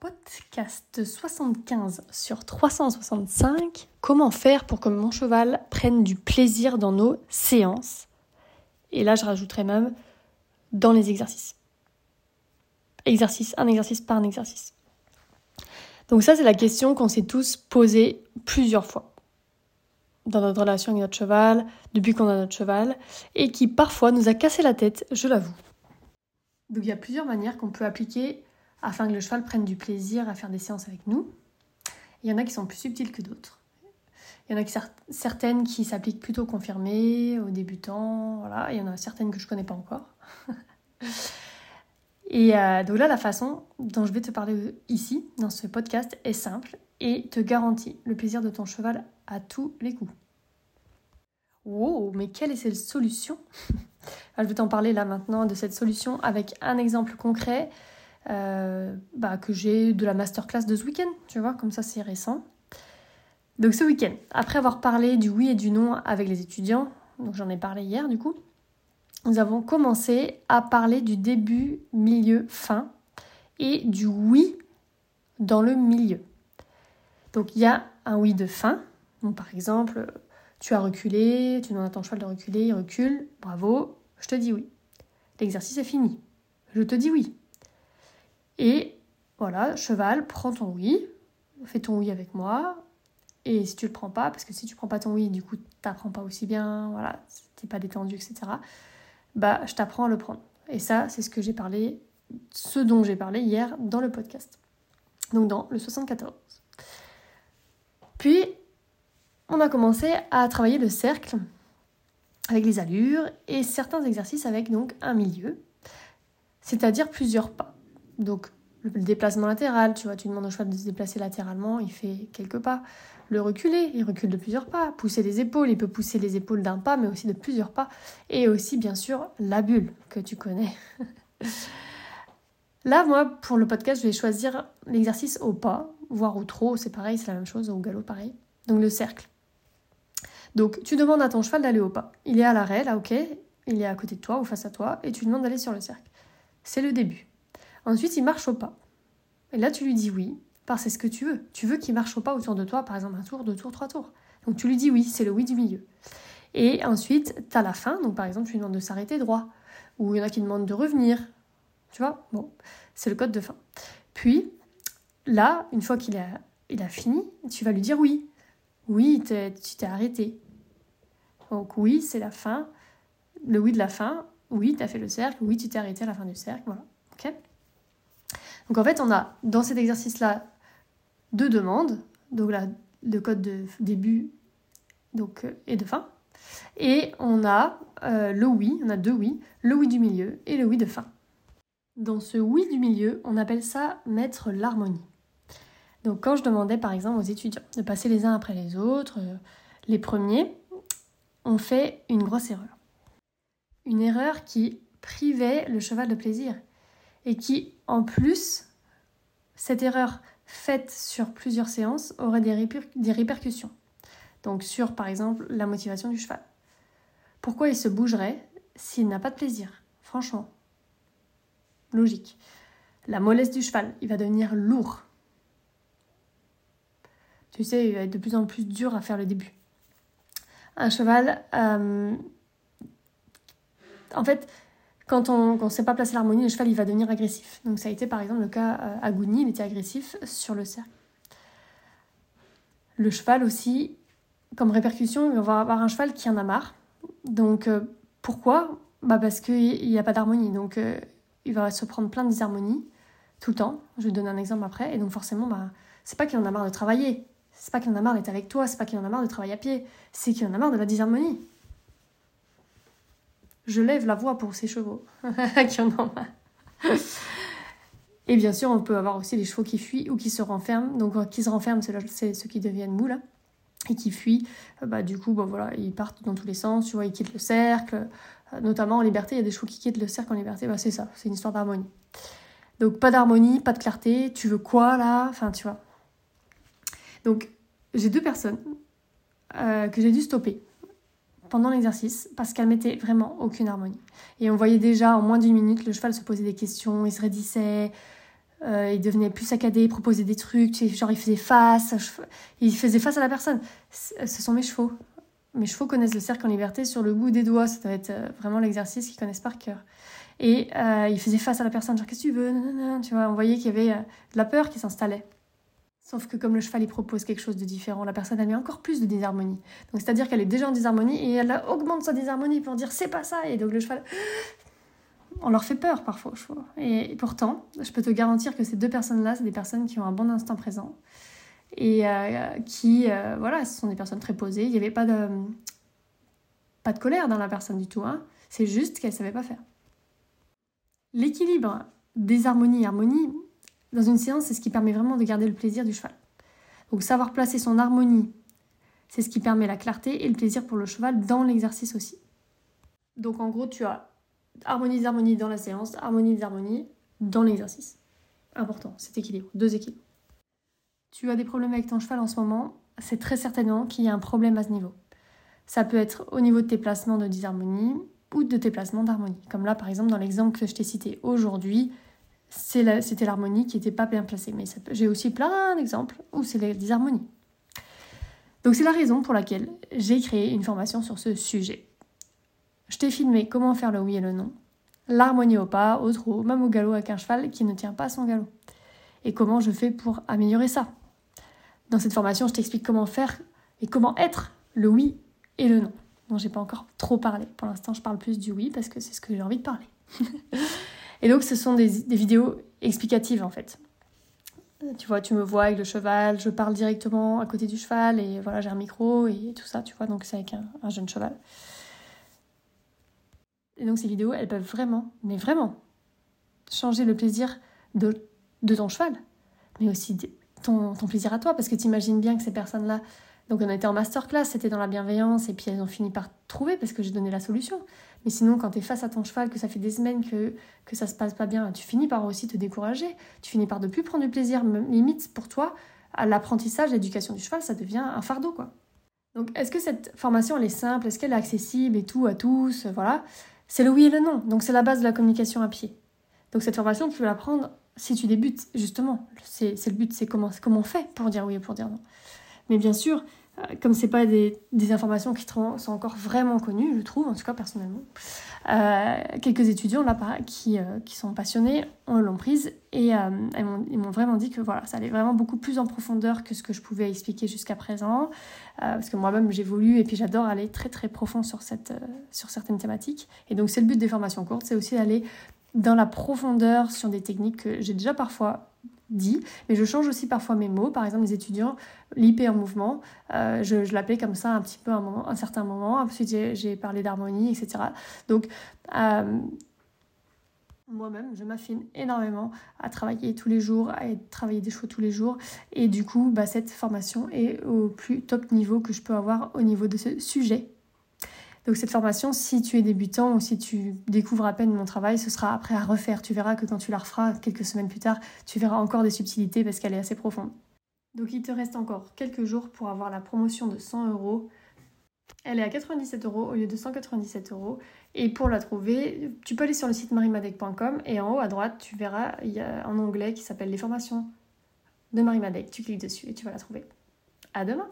Podcast 75 sur 365. Comment faire pour que mon cheval prenne du plaisir dans nos séances? Et là, je rajouterai même dans les exercices. Exercice, un exercice par un exercice. Donc ça, c'est la question qu'on s'est tous posée plusieurs fois dans notre relation avec notre cheval, depuis qu'on a notre cheval, et qui parfois nous a cassé la tête, je l'avoue. Donc il y a plusieurs manières qu'on peut appliquer afin que le cheval prenne du plaisir à faire des séances avec nous. Il y en a qui sont plus subtiles que d'autres. Il y en a certaines qui s'appliquent plutôt confirmées, aux débutants, voilà. Il y en a certaines que je ne connais pas encore. et euh, donc là, la façon dont je vais te parler ici, dans ce podcast, est simple et te garantit le plaisir de ton cheval à tous les coups. Wow, mais quelle est cette solution? Je vais t'en parler là maintenant de cette solution avec un exemple concret euh, bah, que j'ai de la masterclass de ce week-end, tu vois, comme ça c'est récent. Donc ce week-end, après avoir parlé du oui et du non avec les étudiants, donc j'en ai parlé hier du coup, nous avons commencé à parler du début, milieu, fin et du oui dans le milieu. Donc il y a un oui de fin. Donc, par exemple, tu as reculé, tu demandes à ton cheval de reculer, il recule, bravo, je te dis oui. L'exercice est fini. Je te dis oui. Et voilà, cheval, prends ton oui, fais ton oui avec moi. Et si tu le prends pas, parce que si tu prends pas ton oui, du coup, tu n'apprends pas aussi bien, voilà, t'es pas détendu, etc. Bah, je t'apprends à le prendre. Et ça, c'est ce que j'ai parlé, ce dont j'ai parlé hier dans le podcast. Donc dans le 74. Puis, on a commencé à travailler le cercle avec les allures et certains exercices avec donc un milieu, c'est-à-dire plusieurs pas. Donc le déplacement latéral, tu vois, tu demandes au cheval de se déplacer latéralement, il fait quelques pas. Le reculer, il recule de plusieurs pas. Pousser les épaules, il peut pousser les épaules d'un pas, mais aussi de plusieurs pas. Et aussi, bien sûr, la bulle que tu connais. Là, moi, pour le podcast, je vais choisir l'exercice au pas, voire au trot, c'est pareil, c'est la même chose, au galop, pareil. Donc le cercle. Donc tu demandes à ton cheval d'aller au pas. Il est à l'arrêt, là, ok, il est à côté de toi ou face à toi, et tu demandes d'aller sur le cercle. C'est le début. Ensuite, il marche au pas. Et là, tu lui dis oui, parce que c'est ce que tu veux. Tu veux qu'il marche au pas autour de toi, par exemple un tour, deux tours, trois tours. Donc tu lui dis oui, c'est le oui du milieu. Et ensuite, tu as la fin, donc par exemple, tu lui demandes de s'arrêter droit, ou il y en a qui demandent de revenir. Tu vois? Bon, c'est le code de fin. Puis, là, une fois qu'il a, fini, tu vas lui dire oui. Oui, tu t'es arrêté. Donc oui, c'est la fin. Le oui de la fin. Oui, tu as fait le cercle. Oui, tu t'es arrêté à la fin du cercle. Voilà. Donc en fait, on a dans cet exercice-là deux demandes, donc là, le code de début euh, et de fin. Et on a euh, le oui, on a deux oui, le oui du milieu et le oui de fin. Dans ce oui du milieu, on appelle ça mettre l'harmonie. Donc quand je demandais par exemple aux étudiants de passer les uns après les autres, euh, les premiers ont fait une grosse erreur. Une erreur qui privait le cheval de plaisir et qui, en plus, cette erreur faite sur plusieurs séances aurait des, répercussions. Donc sur, par exemple, la motivation du cheval. Pourquoi il se bougerait s'il n'a pas de plaisir? Franchement. Logique. La mollesse du cheval, il va devenir lourd. Tu sais, il va être de plus en plus dur à faire le début. Un cheval, euh, en fait, quand on ne sait pas placer l'harmonie, le cheval il va devenir agressif. Donc ça a été par exemple le cas euh, à Gouni, il était agressif sur le cercle. Le cheval aussi, comme répercussion, il va avoir un cheval qui en a marre. Donc euh, pourquoi? Bah Parce qu'il n'y a pas d'harmonie. Donc euh, il va se prendre plein de disharmonies tout le temps. Je vais donner un exemple après. Et donc forcément, bah, c'est pas qu'il en a marre de travailler. C'est pas qu'il en a marre d'être avec toi. C'est pas qu'il en a marre de travailler à pied. C'est qu'il en a marre de la disharmonie je lève la voix pour ces chevaux qui en ont marre. Et bien sûr, on peut avoir aussi les chevaux qui fuient ou qui se renferment. Donc, qui se renferment, c'est ceux qui deviennent mous, là. Et qui fuient, euh, bah, du coup, voilà, ils partent dans tous les sens, tu vois, ils quittent le cercle. Euh, notamment en liberté, il y a des chevaux qui quittent le cercle en liberté. Bah, c'est ça, c'est une histoire d'harmonie. Donc, pas d'harmonie, pas de clarté. Tu veux quoi, là? Enfin, tu vois. Donc, j'ai deux personnes euh, que j'ai dû stopper pendant l'exercice parce qu'elle mettait vraiment aucune harmonie. Et on voyait déjà en moins d'une minute le cheval se poser des questions, il se raidissait. euh, il devenait plus saccadé, il proposait des trucs, genre il faisait face, il faisait face à la personne. Ce sont mes chevaux. Mes chevaux connaissent le cercle en liberté sur le bout des doigts, ça doit être euh, vraiment l'exercice qu'ils connaissent par cœur. Et euh, il faisait face à la personne, genre qu'est-ce que tu veux, tu vois, on voyait qu'il y avait de la peur qui s'installait. Sauf que comme le cheval il propose quelque chose de différent, la personne elle encore plus de désharmonie. Donc c'est-à-dire qu'elle est déjà en désharmonie et elle augmente sa désharmonie pour dire c'est pas ça. Et donc le cheval, on leur fait peur parfois. Et pourtant, je peux te garantir que ces deux personnes-là, c'est des personnes qui ont un bon instant présent et euh, qui, euh, voilà, ce sont des personnes très posées. Il n'y avait pas de, pas de colère dans la personne du tout. Hein. C'est juste qu'elle savait pas faire. L'équilibre désharmonie harmonie dans une séance, c'est ce qui permet vraiment de garder le plaisir du cheval. Donc savoir placer son harmonie, c'est ce qui permet la clarté et le plaisir pour le cheval dans l'exercice aussi. Donc en gros, tu as harmonie d'harmonie dans la séance, harmonie d'harmonie dans l'exercice. Important, cet équilibre, deux équilibres. Tu as des problèmes avec ton cheval en ce moment, c'est très certainement qu'il y a un problème à ce niveau. Ça peut être au niveau de tes placements de disharmonie ou de tes placements d'harmonie. Comme là, par exemple, dans l'exemple que je t'ai cité aujourd'hui, c'était l'harmonie qui n'était pas bien placée. Mais j'ai aussi plein d'exemples où c'est la disharmonie. Donc c'est la raison pour laquelle j'ai créé une formation sur ce sujet. Je t'ai filmé comment faire le oui et le non, l'harmonie au pas, au trot, même au galop avec un cheval qui ne tient pas son galop. Et comment je fais pour améliorer ça. Dans cette formation, je t'explique comment faire et comment être le oui et le non. dont j'ai pas encore trop parlé. Pour l'instant, je parle plus du oui parce que c'est ce que j'ai envie de parler. Et donc, ce sont des, vidéos explicatives en fait. Tu vois, tu me vois avec le cheval, je parle directement à côté du cheval et voilà, j'ai un micro et tout ça, tu vois, donc c'est avec un, jeune cheval. Et donc, ces vidéos, elles peuvent vraiment, mais vraiment, changer le plaisir de, ton cheval, mais aussi ton, ton plaisir à toi, parce que tu imagines bien que ces personnes-là, donc on été en masterclass, c'était dans la bienveillance, et puis elles ont fini par trouver parce que j'ai donné la solution. Mais sinon, quand tu es face à ton cheval, que ça fait des semaines que, que ça se passe pas bien, tu finis par aussi te décourager. Tu finis par ne plus prendre du plaisir. Limite, pour toi, l'apprentissage, l'éducation du cheval, ça devient un fardeau, quoi. Donc, est-ce que cette formation, elle est simple? Est-ce qu'elle est accessible et tout à tous? Voilà. C'est le oui et le non. Donc, c'est la base de la communication à pied. Donc, cette formation, tu peux la prendre si tu débutes, justement. C'est le but, c'est comment, comment on fait pour dire oui et pour dire non. Mais bien sûr, comme c'est pas des, informations qui sont encore vraiment connues, je trouve, en tout cas personnellement, euh, quelques étudiants là qui, euh, qui sont passionnés l'ont prise et ils m'ont vraiment dit que voilà, ça allait vraiment beaucoup plus en profondeur que ce que je pouvais expliquer jusqu'à présent, parce que moi-même j'évolue et puis j'adore aller très très profond sur, cette, sur certaines thématiques. Et donc c'est le but des formations courtes, c'est aussi d'aller dans la profondeur sur des techniques que j'ai déjà parfois dit, mais je change aussi parfois mes mots. Par exemple, les étudiants, l'IP en mouvement, euh, je, l'appelais comme ça un petit peu à un, certain moment. Ensuite, j'ai parlé d'harmonie, etc. Donc, euh, moi-même, je m'affine énormément à travailler tous les jours, à travailler des chevaux tous les jours. Et du coup, bah, cette formation est au plus top niveau que je peux avoir au niveau de ce sujet donc cette formation, si tu es débutant ou si tu découvres à peine mon travail, ce sera après à refaire. Tu verras que quand tu la referas quelques semaines plus tard, tu verras encore des subtilités parce qu'elle est assez profonde. Donc il te reste encore quelques jours pour avoir la promotion de 100 euros. Elle est à 97 euros au lieu de 197 euros. Et pour la trouver, tu peux aller sur le site marimadec.com et en haut à droite, tu verras, il y a un onglet qui s'appelle les formations de Marimadec. Tu cliques dessus et tu vas la trouver. À demain